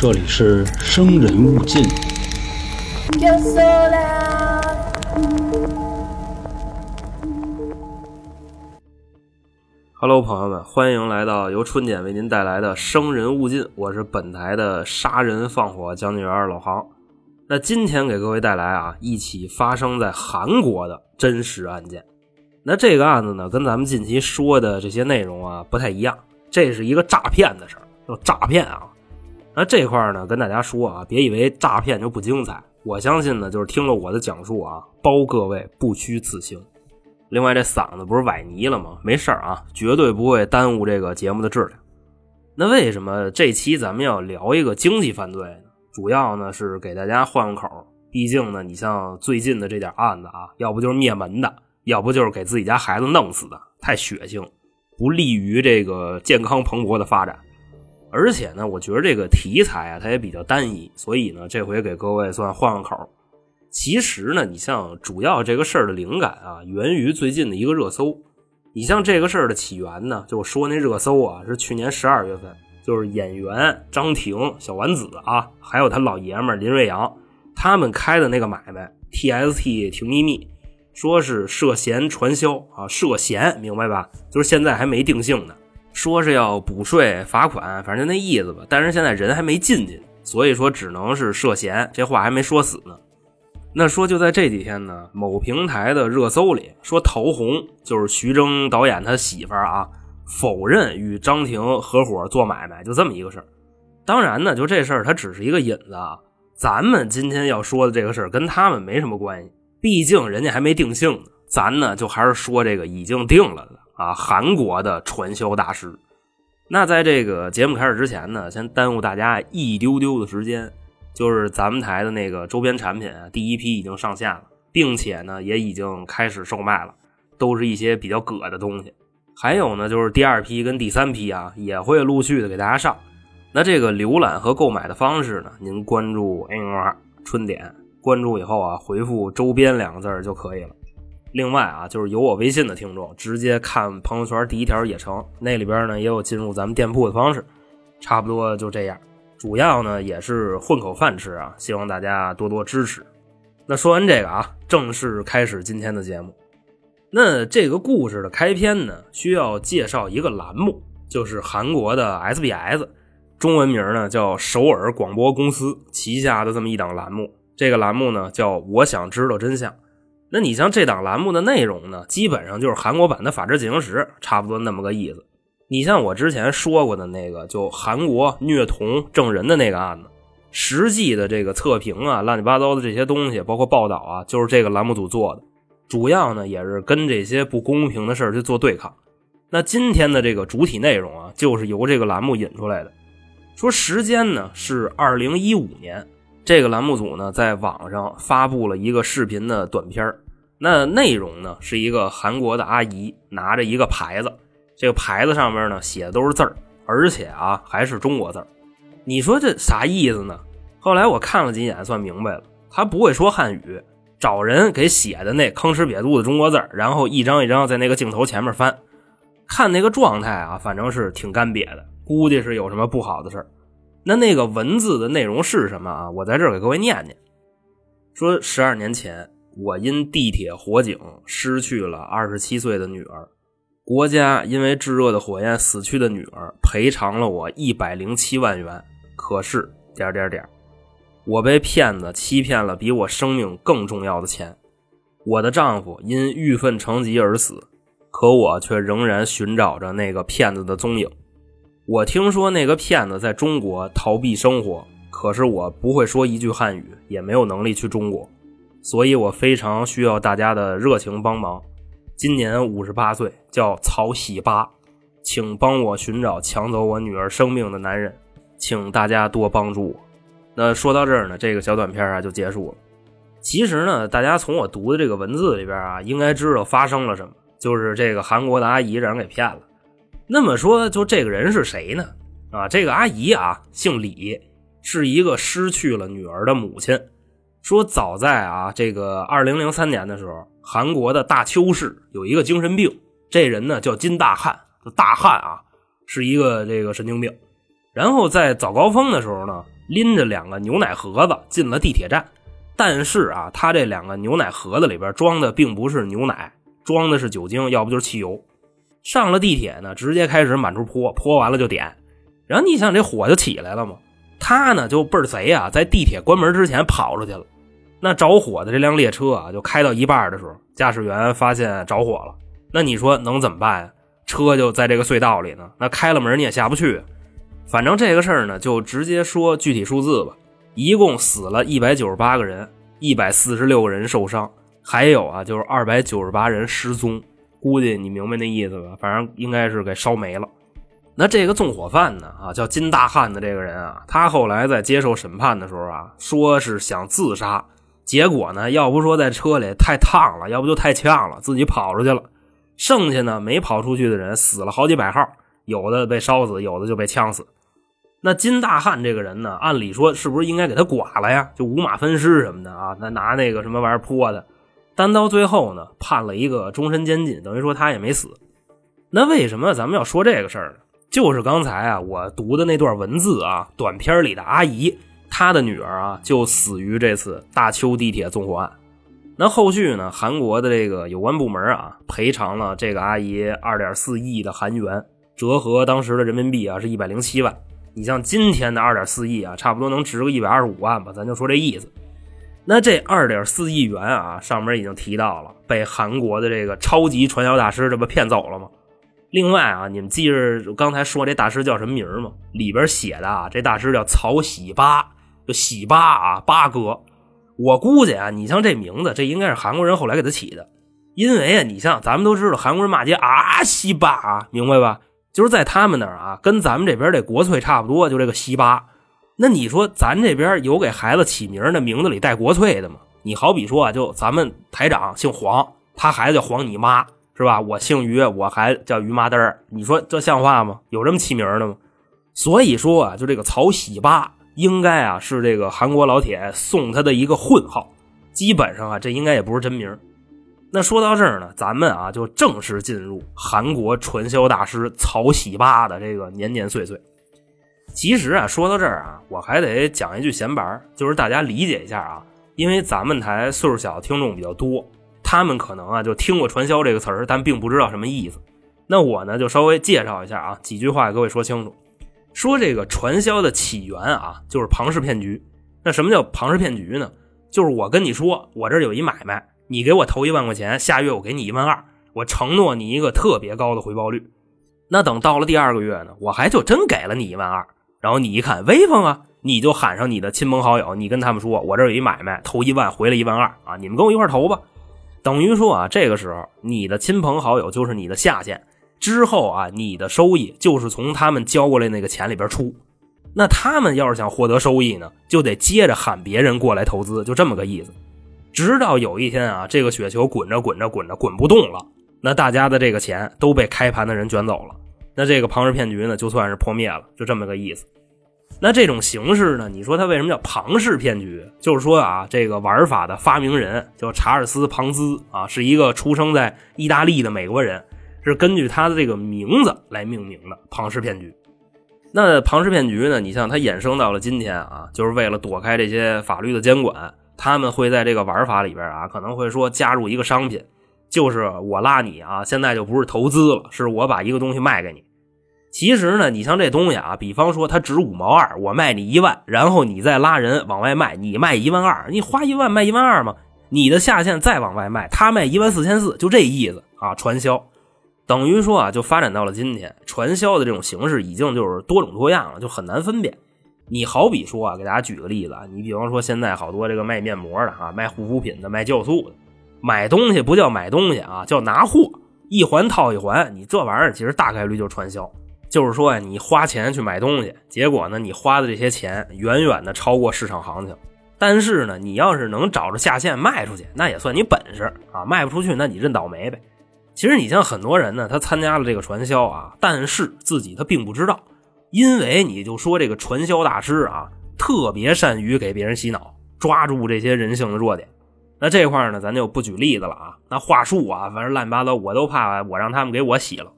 这里是生人勿近。Hello，朋友们，欢迎来到由春姐为您带来的《生人勿近》，我是本台的杀人放火将军员老杭。那今天给各位带来啊一起发生在韩国的真实案件。那这个案子呢，跟咱们近期说的这些内容啊不太一样，这是一个诈骗的事儿，叫诈骗啊。那这块呢，跟大家说啊，别以为诈骗就不精彩，我相信呢，就是听了我的讲述啊，包各位不虚此行。另外，这嗓子不是崴泥了吗？没事儿啊，绝对不会耽误这个节目的质量。那为什么这期咱们要聊一个经济犯罪呢？主要呢是给大家换个口，毕竟呢，你像最近的这点案子啊，要不就是灭门的，要不就是给自己家孩子弄死的，太血腥，不利于这个健康蓬勃的发展。而且呢，我觉得这个题材啊，它也比较单一，所以呢，这回给各位算换个口。其实呢，你像主要这个事儿的灵感啊，源于最近的一个热搜。你像这个事儿的起源呢，就说那热搜啊，是去年十二月份，就是演员张庭、小丸子啊，还有他老爷们林瑞阳，他们开的那个买卖 TST 挺秘密，说是涉嫌传销啊，涉嫌明白吧？就是现在还没定性呢，说是要补税罚款，反正就那意思吧。但是现在人还没进去，所以说只能是涉嫌，这话还没说死呢。那说就在这几天呢，某平台的热搜里说，陶虹就是徐峥导演他媳妇儿啊，否认与张庭合伙做买卖，就这么一个事儿。当然呢，就这事儿它只是一个引子啊。咱们今天要说的这个事儿跟他们没什么关系，毕竟人家还没定性呢。咱呢就还是说这个已经定了的啊，韩国的传销大师。那在这个节目开始之前呢，先耽误大家一丢丢的时间。就是咱们台的那个周边产品，第一批已经上线了，并且呢也已经开始售卖了，都是一些比较葛的东西。还有呢，就是第二批跟第三批啊，也会陆续的给大家上。那这个浏览和购买的方式呢，您关注 “NR 春点”，关注以后啊，回复“周边”两个字就可以了。另外啊，就是有我微信的听众，直接看朋友圈第一条也成，那里边呢也有进入咱们店铺的方式。差不多就这样。主要呢也是混口饭吃啊，希望大家多多支持。那说完这个啊，正式开始今天的节目。那这个故事的开篇呢，需要介绍一个栏目，就是韩国的 SBS，中文名呢叫首尔广播公司旗下的这么一档栏目。这个栏目呢叫“我想知道真相”。那你像这档栏目的内容呢，基本上就是韩国版的《法制进行时》，差不多那么个意思。你像我之前说过的那个，就韩国虐童证人的那个案子，实际的这个测评啊，乱七八糟的这些东西，包括报道啊，就是这个栏目组做的。主要呢也是跟这些不公平的事儿去做对抗。那今天的这个主体内容啊，就是由这个栏目引出来的。说时间呢是二零一五年，这个栏目组呢在网上发布了一个视频的短片那内容呢是一个韩国的阿姨拿着一个牌子。这个牌子上面呢写的都是字儿，而且啊还是中国字儿。你说这啥意思呢？后来我看了几眼，算明白了。他不会说汉语，找人给写的那吭哧瘪肚的中国字儿，然后一张一张在那个镜头前面翻，看那个状态啊，反正是挺干瘪的，估计是有什么不好的事儿。那那个文字的内容是什么啊？我在这儿给各位念念。说十二年前，我因地铁火警失去了二十七岁的女儿。国家因为炙热的火焰死去的女儿赔偿了我一百零七万元，可是点点点，我被骗子欺骗了比我生命更重要的钱。我的丈夫因郁愤成疾而死，可我却仍然寻找着那个骗子的踪影。我听说那个骗子在中国逃避生活，可是我不会说一句汉语，也没有能力去中国，所以我非常需要大家的热情帮忙。今年五十八岁，叫曹喜八，请帮我寻找抢走我女儿生命的男人，请大家多帮助我。那说到这儿呢，这个小短片啊就结束了。其实呢，大家从我读的这个文字里边啊，应该知道发生了什么，就是这个韩国的阿姨让人给骗了。那么说，就这个人是谁呢？啊，这个阿姨啊，姓李，是一个失去了女儿的母亲。说早在啊这个二零零三年的时候，韩国的大邱市有一个精神病，这人呢叫金大汉，大汉啊是一个这个神经病。然后在早高峰的时候呢，拎着两个牛奶盒子进了地铁站。但是啊，他这两个牛奶盒子里边装的并不是牛奶，装的是酒精，要不就是汽油。上了地铁呢，直接开始满处泼，泼完了就点。然后你想这火就起来了嘛？他呢就倍儿贼啊，在地铁关门之前跑出去了。那着火的这辆列车啊，就开到一半的时候，驾驶员发现着火了。那你说能怎么办呀？车就在这个隧道里呢，那开了门你也下不去。反正这个事儿呢，就直接说具体数字吧。一共死了一百九十八个人，一百四十六个人受伤，还有啊，就是二百九十八人失踪。估计你明白那意思吧？反正应该是给烧没了。那这个纵火犯呢？啊，叫金大汉的这个人啊，他后来在接受审判的时候啊，说是想自杀，结果呢，要不说在车里太烫了，要不就太呛了，自己跑出去了。剩下呢，没跑出去的人死了好几百号，有的被烧死，有的就被呛死。那金大汉这个人呢，按理说是不是应该给他剐了呀？就五马分尸什么的啊？那拿那个什么玩意儿泼的，但到最后呢，判了一个终身监禁，等于说他也没死。那为什么咱们要说这个事儿呢？就是刚才啊，我读的那段文字啊，短片里的阿姨，她的女儿啊，就死于这次大邱地铁纵火案。那后续呢，韩国的这个有关部门啊，赔偿了这个阿姨二点四亿的韩元，折合当时的人民币啊，是一百零七万。你像今天的二点四亿啊，差不多能值个一百二十五万吧，咱就说这意思。那这二点四亿元啊，上面已经提到了，被韩国的这个超级传销大师这不骗走了吗？另外啊，你们记着刚才说这大师叫什么名吗？里边写的啊，这大师叫曹喜八，就喜八啊，八哥。我估计啊，你像这名字，这应该是韩国人后来给他起的，因为啊，你像咱们都知道韩国人骂街啊，喜八啊，明白吧？就是在他们那儿啊，跟咱们这边这国粹差不多，就这个喜八。那你说咱这边有给孩子起名的名字里带国粹的吗？你好比说啊，就咱们台长姓黄，他孩子叫黄你妈。是吧？我姓于，我还叫于麻灯你说这像话吗？有这么起名的吗？所以说啊，就这个曹喜八，应该啊是这个韩国老铁送他的一个混号。基本上啊，这应该也不是真名。那说到这儿呢，咱们啊就正式进入韩国传销大师曹喜八的这个年年岁岁。其实啊，说到这儿啊，我还得讲一句闲白，就是大家理解一下啊，因为咱们台岁数小听众比较多。他们可能啊就听过“传销”这个词儿，但并不知道什么意思。那我呢就稍微介绍一下啊，几句话给各位说清楚。说这个传销的起源啊，就是庞氏骗局。那什么叫庞氏骗局呢？就是我跟你说，我这有一买卖，你给我投一万块钱，下月我给你一万二，我承诺你一个特别高的回报率。那等到了第二个月呢，我还就真给了你一万二。然后你一看威风啊，你就喊上你的亲朋好友，你跟他们说，我这有一买卖，投一万回来一万二啊，你们跟我一块投吧。等于说啊，这个时候你的亲朋好友就是你的下线，之后啊，你的收益就是从他们交过来那个钱里边出。那他们要是想获得收益呢，就得接着喊别人过来投资，就这么个意思。直到有一天啊，这个雪球滚着滚着滚着滚不动了，那大家的这个钱都被开盘的人卷走了，那这个庞氏骗局呢，就算是破灭了，就这么个意思。那这种形式呢？你说它为什么叫庞氏骗局？就是说啊，这个玩法的发明人叫查尔斯·庞兹啊，是一个出生在意大利的美国人，是根据他的这个名字来命名的庞氏骗局。那庞氏骗局呢？你像它衍生到了今天啊，就是为了躲开这些法律的监管，他们会在这个玩法里边啊，可能会说加入一个商品，就是我拉你啊，现在就不是投资了，是我把一个东西卖给你。其实呢，你像这东西啊，比方说它值五毛二，我卖你一万，然后你再拉人往外卖，你卖一万二，你花一万卖一万二嘛，你的下线再往外卖，他卖一万四千四，就这意思啊。传销等于说啊，就发展到了今天，传销的这种形式已经就是多种多样了，就很难分辨。你好比说啊，给大家举个例子，你比方说现在好多这个卖面膜的啊，卖护肤品的，卖酵素的，买东西不叫买东西啊，叫拿货，一环套一环，你这玩意儿其实大概率就是传销。就是说呀，你花钱去买东西，结果呢，你花的这些钱远远的超过市场行情。但是呢，你要是能找着下线卖出去，那也算你本事啊。卖不出去，那你认倒霉呗。其实你像很多人呢，他参加了这个传销啊，但是自己他并不知道，因为你就说这个传销大师啊，特别善于给别人洗脑，抓住这些人性的弱点。那这块呢，咱就不举例子了啊。那话术啊，反正乱七八糟，我都怕我让他们给我洗了。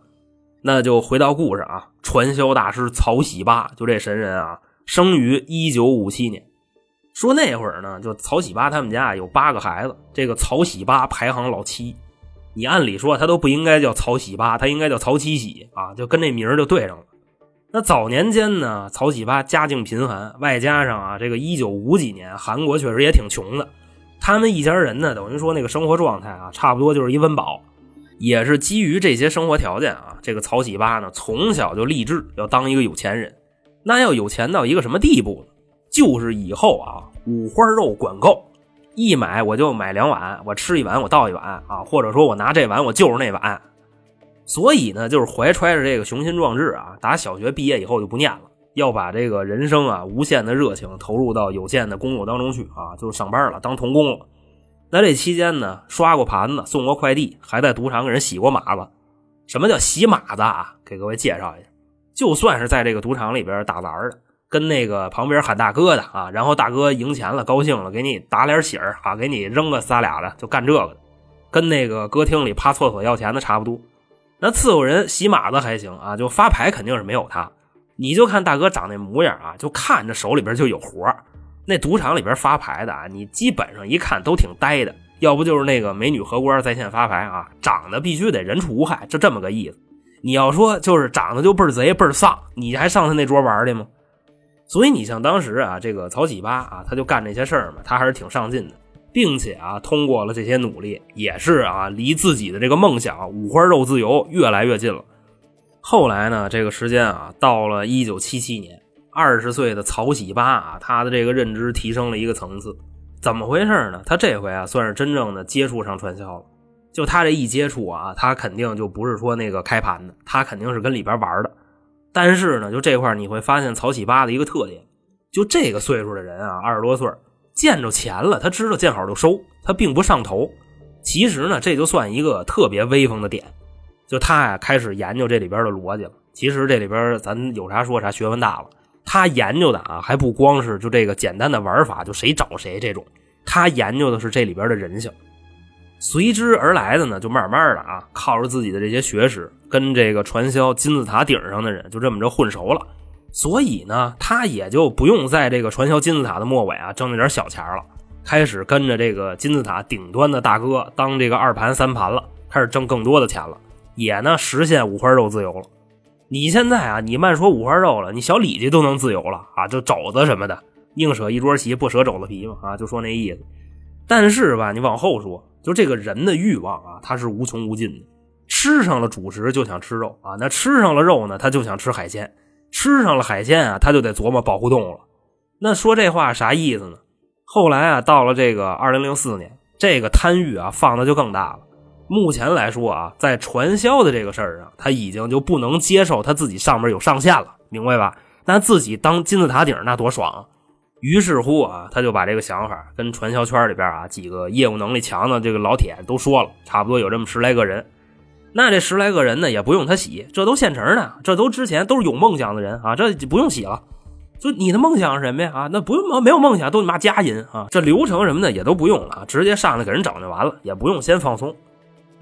那就回到故事啊，传销大师曹喜八，就这神人啊，生于一九五七年。说那会儿呢，就曹喜八他们家有八个孩子，这个曹喜八排行老七。你按理说他都不应该叫曹喜八，他应该叫曹七喜啊，就跟这名儿就对上了。那早年间呢，曹喜八家境贫寒，外加上啊，这个一九五几年韩国确实也挺穷的，他们一家人呢，等于说那个生活状态啊，差不多就是一温饱。也是基于这些生活条件啊，这个曹喜八呢，从小就立志要当一个有钱人。那要有钱到一个什么地步呢？就是以后啊，五花肉管够，一买我就买两碗，我吃一碗我倒一碗啊，或者说我拿这碗我就是那碗。所以呢，就是怀揣着这个雄心壮志啊，打小学毕业以后就不念了，要把这个人生啊无限的热情投入到有限的工作当中去啊，就上班了，当童工了。那这期间呢，刷过盘子，送过快递，还在赌场给人洗过马子。什么叫洗马子啊？给各位介绍一下，就算是在这个赌场里边打杂的。跟那个旁边喊大哥的啊，然后大哥赢钱了，高兴了，给你打点喜儿啊，给你扔个仨俩的，就干这个的，跟那个歌厅里趴厕所要钱的差不多。那伺候人洗马子还行啊，就发牌肯定是没有他。你就看大哥长那模样啊，就看着手里边就有活那赌场里边发牌的啊，你基本上一看都挺呆的，要不就是那个美女荷官在线发牌啊，长得必须得人畜无害，就这么个意思。你要说就是长得就倍儿贼倍儿丧，你还上他那桌玩去吗？所以你像当时啊，这个曹启八啊，他就干这些事儿嘛，他还是挺上进的，并且啊，通过了这些努力，也是啊，离自己的这个梦想五花肉自由越来越近了。后来呢，这个时间啊，到了一九七七年，二十岁的曹喜八啊，他的这个认知提升了一个层次。怎么回事呢？他这回啊，算是真正的接触上传销了。就他这一接触啊，他肯定就不是说那个开盘的，他肯定是跟里边玩的。但是呢，就这块你会发现曹喜八的一个特点，就这个岁数的人啊，二十多岁，见着钱了，他知道见好就收，他并不上头。其实呢，这就算一个特别威风的点，就他呀开始研究这里边的逻辑了。其实这里边咱有啥说啥，学问大了。他研究的啊，还不光是就这个简单的玩法，就谁找谁这种，他研究的是这里边的人性。随之而来的呢，就慢慢的啊，靠着自己的这些学识，跟这个传销金字塔顶上的人就这么着混熟了，所以呢，他也就不用在这个传销金字塔的末尾啊挣那点小钱了，开始跟着这个金字塔顶端的大哥当这个二盘三盘了，开始挣更多的钱了，也呢实现五花肉自由了。你现在啊，你慢说五花肉了，你小李家都能自由了啊，就肘子什么的，宁舍一桌席，不舍肘子皮嘛啊，就说那意思。但是吧，你往后说。就这个人的欲望啊，他是无穷无尽的。吃上了主食就想吃肉啊，那吃上了肉呢，他就想吃海鲜。吃上了海鲜啊，他就得琢磨保护动物了。那说这话啥意思呢？后来啊，到了这个二零零四年，这个贪欲啊放的就更大了。目前来说啊，在传销的这个事儿上，他已经就不能接受他自己上面有上限了，明白吧？那自己当金字塔顶那多爽啊！于是乎啊，他就把这个想法跟传销圈里边啊几个业务能力强的这个老铁都说了，差不多有这么十来个人。那这十来个人呢，也不用他洗，这都现成的，这都之前都是有梦想的人啊，这不用洗了。就你的梦想是什么呀？啊，那不用没有梦想都你妈加银啊，这流程什么的也都不用了，直接上来给人整就完了，也不用先放松。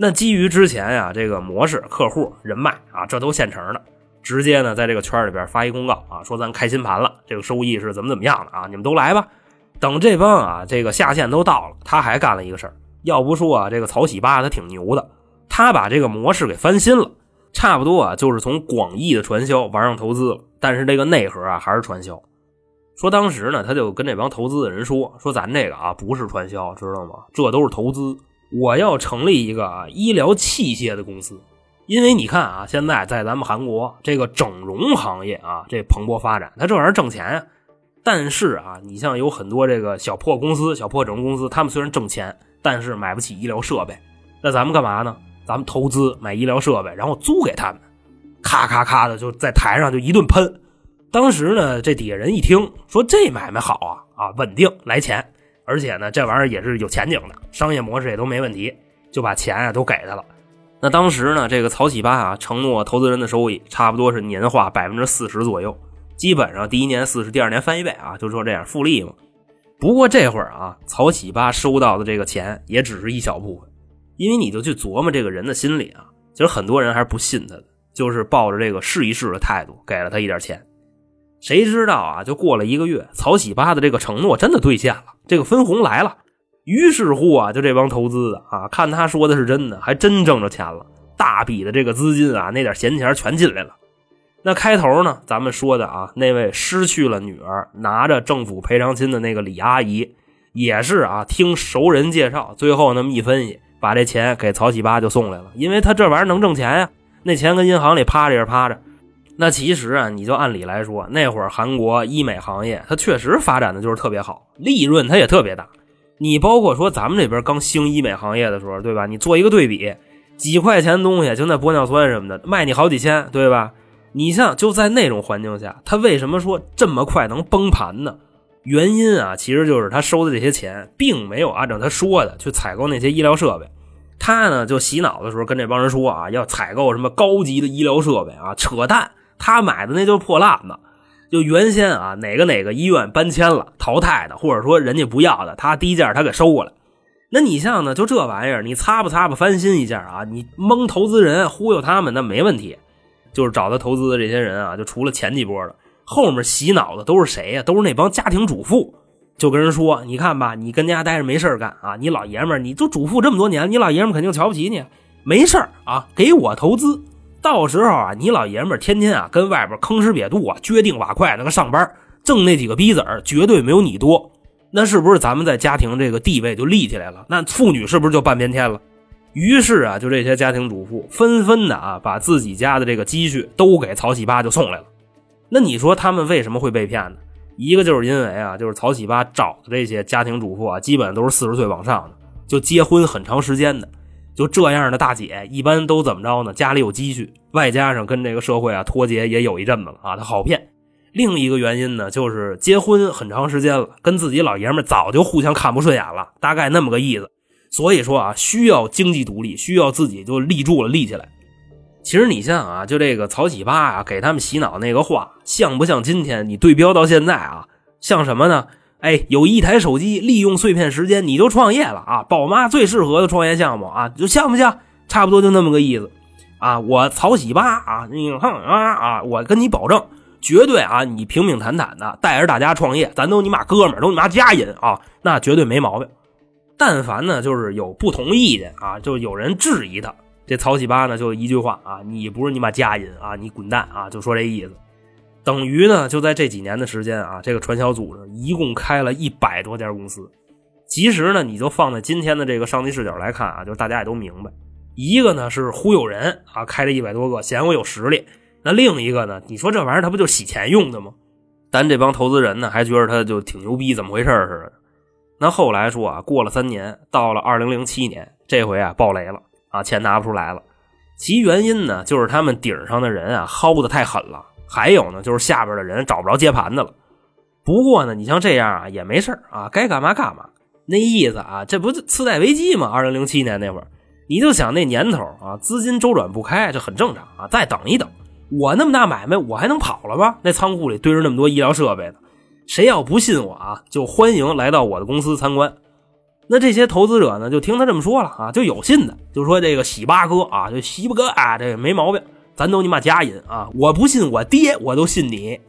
那基于之前呀这个模式、客户、人脉啊，这都现成的。直接呢，在这个圈里边发一公告啊，说咱开新盘了，这个收益是怎么怎么样的啊？你们都来吧。等这帮啊，这个下线都到了，他还干了一个事儿。要不说啊，这个曹喜八他挺牛的，他把这个模式给翻新了，差不多啊，就是从广义的传销玩上投资了。但是这个内核啊，还是传销。说当时呢，他就跟这帮投资的人说，说咱这个啊，不是传销，知道吗？这都是投资。我要成立一个啊医疗器械的公司。因为你看啊，现在在咱们韩国这个整容行业啊，这蓬勃发展，它这玩意儿挣钱啊。但是啊，你像有很多这个小破公司、小破整容公司，他们虽然挣钱，但是买不起医疗设备。那咱们干嘛呢？咱们投资买医疗设备，然后租给他们，咔咔咔的就在台上就一顿喷。当时呢，这底下人一听说这买卖好啊啊，稳定来钱，而且呢，这玩意儿也是有前景的，商业模式也都没问题，就把钱啊都给他了。那当时呢，这个曹启八啊，承诺投资人的收益差不多是年化百分之四十左右，基本上第一年四十，第二年翻一倍啊，就说这样复利嘛。不过这会儿啊，曹启八收到的这个钱也只是一小部分，因为你就去琢磨这个人的心理啊，其实很多人还是不信他的，就是抱着这个试一试的态度给了他一点钱。谁知道啊，就过了一个月，曹喜八的这个承诺真的兑现了，这个分红来了。于是乎啊，就这帮投资的啊，看他说的是真的，还真挣着钱了，大笔的这个资金啊，那点闲钱全进来了。那开头呢，咱们说的啊，那位失去了女儿，拿着政府赔偿金的那个李阿姨，也是啊，听熟人介绍，最后那么一分析，把这钱给曹喜八就送来了，因为他这玩意儿能挣钱呀，那钱跟银行里趴着也是趴着。那其实啊，你就按理来说，那会儿韩国医美行业它确实发展的就是特别好，利润它也特别大。你包括说咱们这边刚兴医美行业的时候，对吧？你做一个对比，几块钱东西就那玻尿酸什么的，卖你好几千，对吧？你像就在那种环境下，他为什么说这么快能崩盘呢？原因啊，其实就是他收的这些钱，并没有按照他说的去采购那些医疗设备。他呢，就洗脑的时候跟这帮人说啊，要采购什么高级的医疗设备啊，扯淡！他买的那就是破烂子。就原先啊，哪个哪个医院搬迁了、淘汰的，或者说人家不要的，他低价他给收过来。那你像呢，就这玩意儿，你擦吧擦吧翻新一下啊，你蒙投资人、忽悠他们，那没问题。就是找他投资的这些人啊，就除了前几波的，后面洗脑的都是谁呀？都是那帮家庭主妇，就跟人说：“你看吧，你跟家待着没事干啊，你老爷们儿你就主妇这么多年，你老爷们肯定瞧不起你，没事啊，给我投资。”到时候啊，你老爷们儿天天啊跟外边坑吃瘪肚啊，撅腚瓦块那个上班，挣那几个逼子儿绝对没有你多。那是不是咱们在家庭这个地位就立起来了？那妇女是不是就半边天了？于是啊，就这些家庭主妇纷纷的啊，把自己家的这个积蓄都给曹喜八就送来了。那你说他们为什么会被骗呢？一个就是因为啊，就是曹喜八找的这些家庭主妇啊，基本都是四十岁往上的，就结婚很长时间的。就这样的大姐，一般都怎么着呢？家里有积蓄，外加上跟这个社会啊脱节也有一阵子了啊，她好骗。另一个原因呢，就是结婚很长时间了，跟自己老爷们早就互相看不顺眼了，大概那么个意思。所以说啊，需要经济独立，需要自己就立住了，立起来。其实你像啊，就这个曹启八啊，给他们洗脑那个话，像不像今天你对标到现在啊？像什么呢？哎，有一台手机，利用碎片时间你就创业了啊！宝妈最适合的创业项目啊，就像不像？差不多就那么个意思啊！我曹喜八啊，你哼啊啊！我跟你保证，绝对啊，你平平坦坦的带着大家创业，咱都你妈哥们儿，都你妈家人啊，那绝对没毛病。但凡呢，就是有不同意见啊，就有人质疑他，这曹喜八呢，就一句话啊，你不是你妈家人啊，你滚蛋啊，就说这意思。等于呢，就在这几年的时间啊，这个传销组织一共开了一百多家公司。其实呢，你就放在今天的这个上帝视角来看啊，就是大家也都明白，一个呢是忽悠人啊，开了一百多个，嫌我有实力；那另一个呢，你说这玩意儿它不就洗钱用的吗？咱这帮投资人呢，还觉得他就挺牛逼，怎么回事似的。那后来说啊，过了三年，到了二零零七年，这回啊爆雷了啊，钱拿不出来了。其原因呢，就是他们顶上的人啊薅的太狠了。还有呢，就是下边的人找不着接盘的了。不过呢，你像这样啊，也没事啊，该干嘛干嘛。那意思啊，这不就次贷危机吗？二零零七年那会儿，你就想那年头啊，资金周转不开，这很正常啊。再等一等，我那么大买卖，我还能跑了吗？那仓库里堆着那么多医疗设备呢，谁要不信我啊，就欢迎来到我的公司参观。那这些投资者呢，就听他这么说了啊，就有信的，就说这个喜八哥啊，就喜八哥啊，这没毛病。咱都你妈家人啊！我不信我爹，我都信你。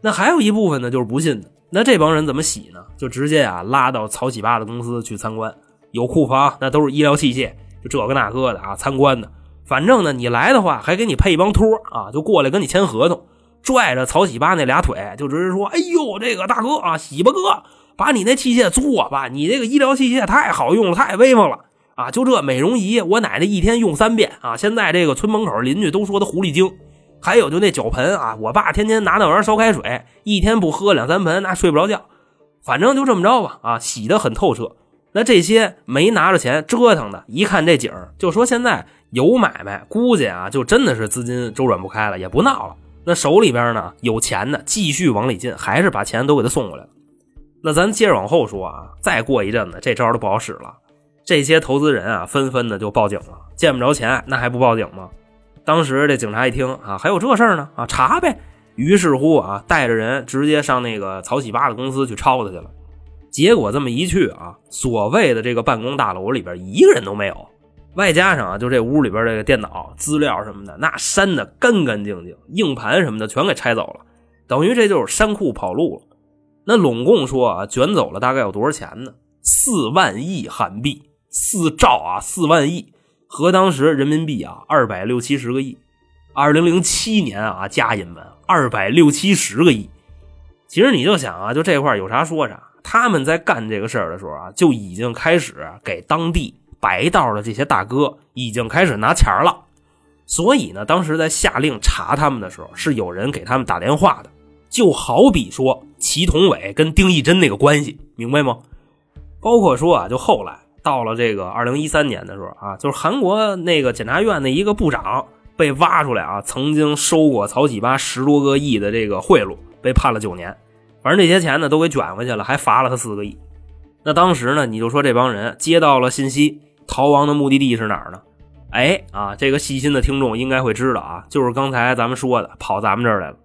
那还有一部分呢，就是不信的。那这帮人怎么洗呢？就直接啊拉到曹启八的公司去参观，有库房，那都是医疗器械，就这个那个的啊。参观的，反正呢，你来的话还给你配一帮托啊，就过来跟你签合同，拽着曹启八那俩腿，就直接说：“哎呦，这个大哥啊，喜巴哥，把你那器械做吧，你这个医疗器械太好用了，太威风了。”啊，就这美容仪，我奶奶一天用三遍啊！现在这个村门口邻居都说她狐狸精。还有就那脚盆啊，我爸天天拿那玩意烧开水，一天不喝两三盆，那睡不着觉。反正就这么着吧，啊，洗的很透彻。那这些没拿着钱折腾的，一看这景儿就说现在有买卖，估计啊，就真的是资金周转不开了，也不闹了。那手里边呢有钱的，继续往里进，还是把钱都给他送过来了。那咱接着往后说啊，再过一阵子，这招都不好使了。这些投资人啊，纷纷的就报警了。见不着钱，那还不报警吗？当时这警察一听啊，还有这事儿呢啊，查呗。于是乎啊，带着人直接上那个曹喜八的公司去抄他去了。结果这么一去啊，所谓的这个办公大楼里边一个人都没有，外加上啊，就这屋里边这个电脑资料什么的，那删的干干净净，硬盘什么的全给拆走了。等于这就是山库跑路了。那拢共说啊，卷走了大概有多少钱呢？四万亿韩币，四兆啊，四万亿，和当时人民币啊二百六七十个亿。二零零七年啊，家人们二百六七十个亿。其实你就想啊，就这块有啥说啥。他们在干这个事儿的时候啊，就已经开始给当地白道的这些大哥已经开始拿钱了。所以呢，当时在下令查他们的时候，是有人给他们打电话的。就好比说祁同伟跟丁义珍那个关系，明白吗？包括说啊，就后来到了这个二零一三年的时候啊，就是韩国那个检察院的一个部长被挖出来啊，曾经收过曹启巴十多个亿的这个贿赂，被判了九年。反正这些钱呢都给卷回去了，还罚了他四个亿。那当时呢，你就说这帮人接到了信息，逃亡的目的地是哪儿呢？哎啊，这个细心的听众应该会知道啊，就是刚才咱们说的，跑咱们这儿来了。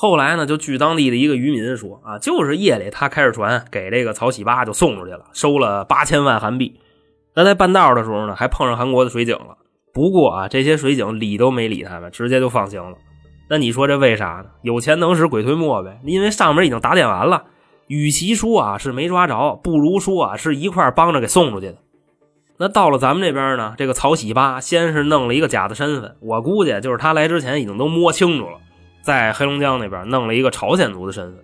后来呢，就据当地的一个渔民说啊，就是夜里他开着船给这个曹喜巴就送出去了，收了八千万韩币。那在半道的时候呢，还碰上韩国的水警了。不过啊，这些水警理都没理他们，直接就放行了。那你说这为啥呢？有钱能使鬼推磨呗。因为上面已经打点完了，与其说啊是没抓着，不如说啊是一块帮着给送出去的。那到了咱们这边呢，这个曹喜八先是弄了一个假的身份，我估计就是他来之前已经都摸清楚了。在黑龙江那边弄了一个朝鲜族的身份，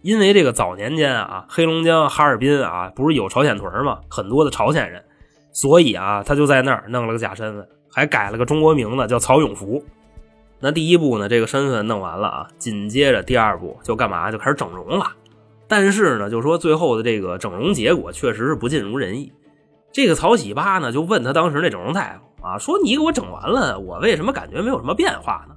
因为这个早年间啊，黑龙江哈尔滨啊，不是有朝鲜屯吗？很多的朝鲜人，所以啊，他就在那儿弄了个假身份，还改了个中国名字叫曹永福。那第一步呢，这个身份弄完了啊，紧接着第二步就干嘛？就开始整容了。但是呢，就说最后的这个整容结果确实是不尽如人意。这个曹喜八呢，就问他当时那整容大夫啊，说你给我整完了，我为什么感觉没有什么变化呢？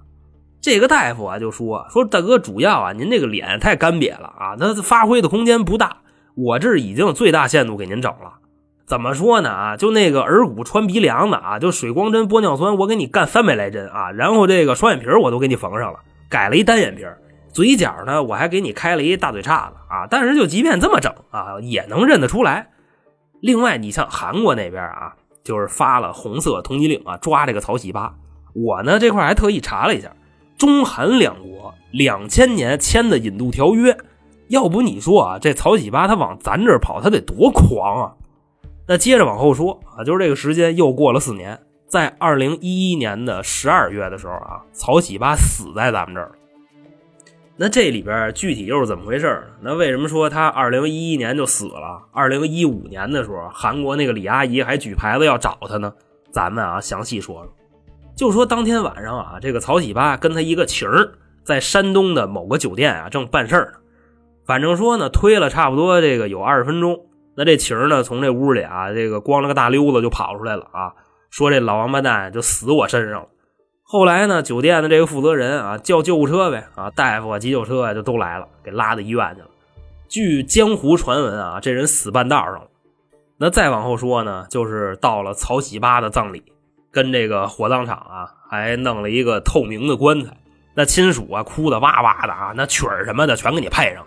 这个大夫啊就说说大哥，主要啊您这个脸太干瘪了啊，那发挥的空间不大。我这已经最大限度给您整了。怎么说呢啊？就那个耳骨穿鼻梁的啊，就水光针玻尿酸，我给你干三百来针啊。然后这个双眼皮我都给你缝上了，改了一单眼皮。嘴角呢，我还给你开了一大嘴叉子啊。但是就即便这么整啊，也能认得出来。另外，你像韩国那边啊，就是发了红色通缉令啊，抓这个曹喜八。我呢这块还特意查了一下。中韩两国两千年签的引渡条约，要不你说啊，这曹启巴他往咱这儿跑，他得多狂啊！那接着往后说啊，就是这个时间又过了四年，在二零一一年的十二月的时候啊，曹启巴死在咱们这儿了。那这里边具体又是怎么回事？那为什么说他二零一一年就死了？二零一五年的时候，韩国那个李阿姨还举牌子要找他呢？咱们啊，详细说说。就说当天晚上啊，这个曹喜八跟他一个情儿在山东的某个酒店啊，正办事儿呢。反正说呢，推了差不多这个有二十分钟，那这情儿呢从这屋里啊，这个光了个大溜子就跑出来了啊，说这老王八蛋就死我身上了。后来呢，酒店的这个负责人啊叫救护车呗啊，大夫啊急救车啊就都来了，给拉到医院去了。据江湖传闻啊，这人死半道上了。那再往后说呢，就是到了曹喜八的葬礼。跟这个火葬场啊，还弄了一个透明的棺材，那亲属啊哭的哇哇的啊，那曲儿什么的全给你配上。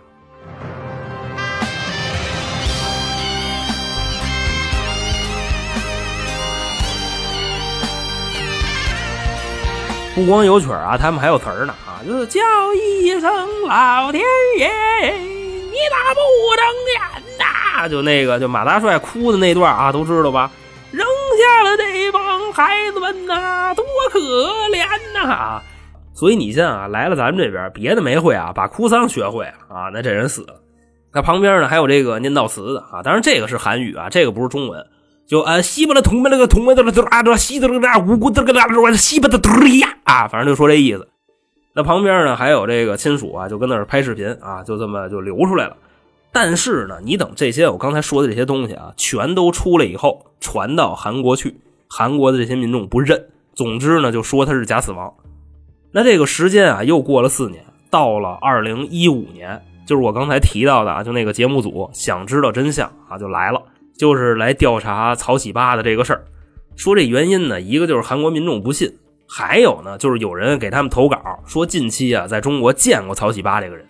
不光有曲儿啊，他们还有词儿呢啊，就是叫一声老天爷，你咋不睁眼呐？就那个，就马大帅哭的那段啊，都知道吧？下了这帮孩子们呐，多可怜呐！所以你像啊，来了咱们这边，别的没会啊，把哭丧学会啊，那这人死了。那旁边呢还有这个念悼词的啊，当然这个是韩语啊，这个不是中文。就啊，西巴的同门那个同门的了啊，这西的那个无辜的个那西巴的嘟呀啊，反正就说这意思。那旁边呢还有这个亲属啊，就跟那儿拍视频啊，就这么就流出来了。但是呢，你等这些我刚才说的这些东西啊，全都出来以后，传到韩国去，韩国的这些民众不认。总之呢，就说他是假死亡。那这个时间啊，又过了四年，到了二零一五年，就是我刚才提到的啊，就那个节目组想知道真相啊，就来了，就是来调查曹喜八的这个事儿。说这原因呢，一个就是韩国民众不信，还有呢，就是有人给他们投稿说近期啊，在中国见过曹喜八这个人。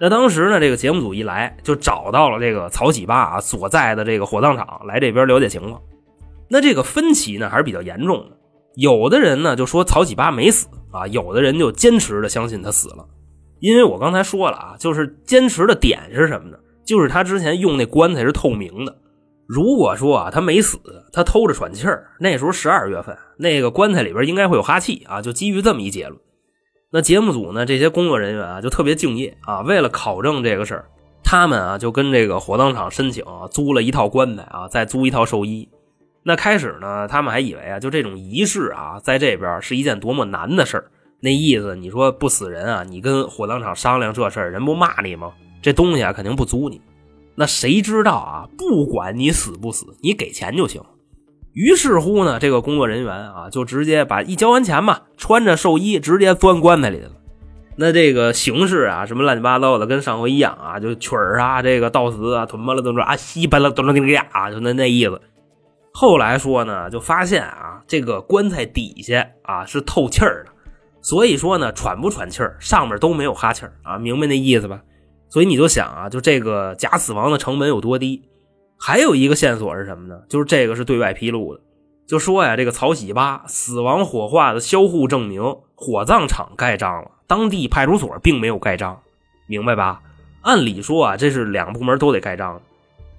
那当时呢，这个节目组一来就找到了这个曹启巴啊所在的这个火葬场，来这边了解情况。那这个分歧呢还是比较严重的，有的人呢就说曹启巴没死啊，有的人就坚持的相信他死了。因为我刚才说了啊，就是坚持的点是什么呢？就是他之前用那棺材是透明的。如果说啊他没死，他偷着喘气儿，那时候十二月份，那个棺材里边应该会有哈气啊。就基于这么一结论，那节目组呢这些工作人员啊就特别敬业啊，为了考证这个事儿，他们啊就跟这个火葬场申请租了一套棺材啊，再租一套寿衣。那开始呢，他们还以为啊，就这种仪式啊，在这边是一件多么难的事儿。那意思，你说不死人啊，你跟火葬场商量这事儿，人不骂你吗？这东西啊，肯定不租你。那谁知道啊？不管你死不死，你给钱就行。于是乎呢，这个工作人员啊，就直接把一交完钱嘛，穿着寿衣直接钻棺材里了。那这个形式啊，什么乱七八糟的，跟上回一样啊，就曲儿啊，这个悼词啊，吞巴了都说啊，稀巴了都那个呀，就那那意思。后来说呢，就发现啊，这个棺材底下啊是透气儿的，所以说呢，喘不喘气儿，上面都没有哈气儿啊，明白那意思吧？所以你就想啊，就这个假死亡的成本有多低？还有一个线索是什么呢？就是这个是对外披露的，就说呀，这个曹喜八死亡火化的销户证明，火葬场盖章了，当地派出所并没有盖章，明白吧？按理说啊，这是两部门都得盖章。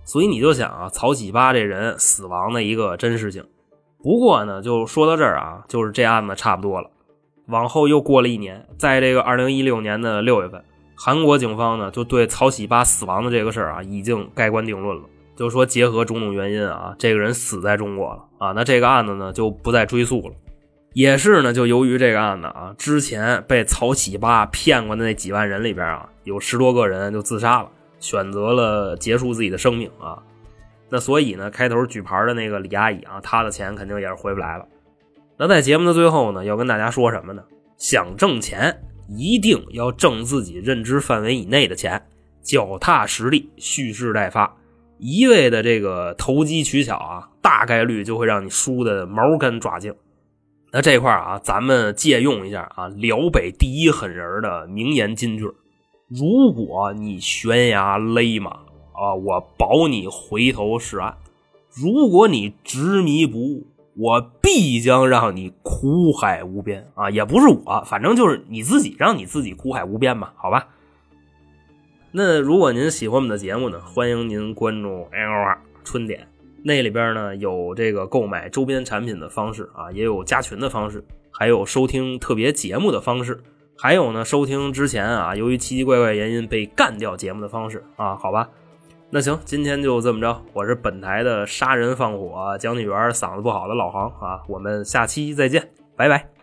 所以你就想啊，曹喜八这人死亡的一个真实性。不过呢，就说到这儿啊，就是这案子差不多了。往后又过了一年，在这个二零一六年的六月份，韩国警方呢就对曹喜八死亡的这个事儿啊，已经盖棺定论了，就说结合种种原因啊，这个人死在中国了啊，那这个案子呢就不再追溯了。也是呢，就由于这个案子啊，之前被曹启八骗过的那几万人里边啊，有十多个人就自杀了。选择了结束自己的生命啊，那所以呢，开头举牌的那个李阿姨啊，她的钱肯定也是回不来了。那在节目的最后呢，要跟大家说什么呢？想挣钱，一定要挣自己认知范围以内的钱，脚踏实地，蓄势待发。一味的这个投机取巧啊，大概率就会让你输的毛干爪净。那这块啊，咱们借用一下啊，辽北第一狠人的名言金句。如果你悬崖勒马啊，我保你回头是岸；如果你执迷不悟，我必将让你苦海无边啊！也不是我，反正就是你自己让你自己苦海无边吧，好吧？那如果您喜欢我们的节目呢，欢迎您关注 L 春点，那里边呢有这个购买周边产品的方式啊，也有加群的方式，还有收听特别节目的方式。还有呢，收听之前啊，由于奇奇怪怪原因被干掉节目的方式啊，好吧，那行，今天就这么着，我是本台的杀人放火讲解员，嗓子不好的老航啊，我们下期再见，拜拜。